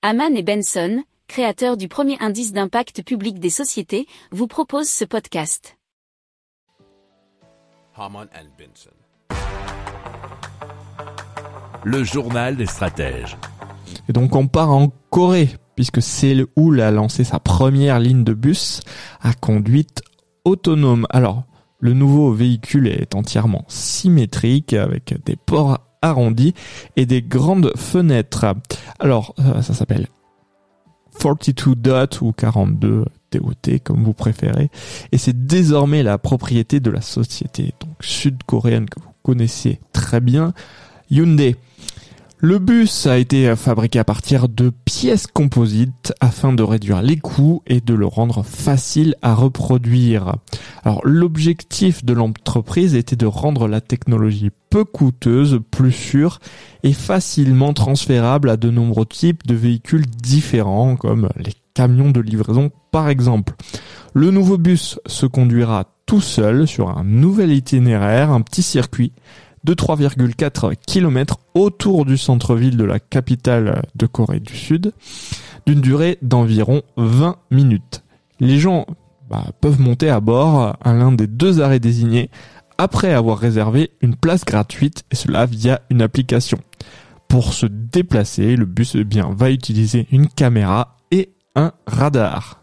Haman et Benson, créateurs du premier indice d'impact public des sociétés, vous proposent ce podcast. Haman and Benson. Le journal des stratèges. Et donc on part en Corée, puisque Seoul a lancé sa première ligne de bus à conduite autonome. Alors, le nouveau véhicule est entièrement symétrique avec des ports arrondis et des grandes fenêtres. Alors, euh, ça s'appelle 42 Dot ou 42 TOT comme vous préférez. Et c'est désormais la propriété de la société sud-coréenne que vous connaissez très bien, Hyundai. Le bus a été fabriqué à partir de pièces composites afin de réduire les coûts et de le rendre facile à reproduire. Alors l'objectif de l'entreprise était de rendre la technologie peu coûteuse, plus sûre et facilement transférable à de nombreux types de véhicules différents comme les camions de livraison par exemple. Le nouveau bus se conduira tout seul sur un nouvel itinéraire, un petit circuit de 3,4 km autour du centre-ville de la capitale de Corée du Sud, d'une durée d'environ 20 minutes. Les gens bah, peuvent monter à bord à l'un des deux arrêts désignés après avoir réservé une place gratuite et cela via une application. Pour se déplacer, le bus eh bien, va utiliser une caméra et un radar.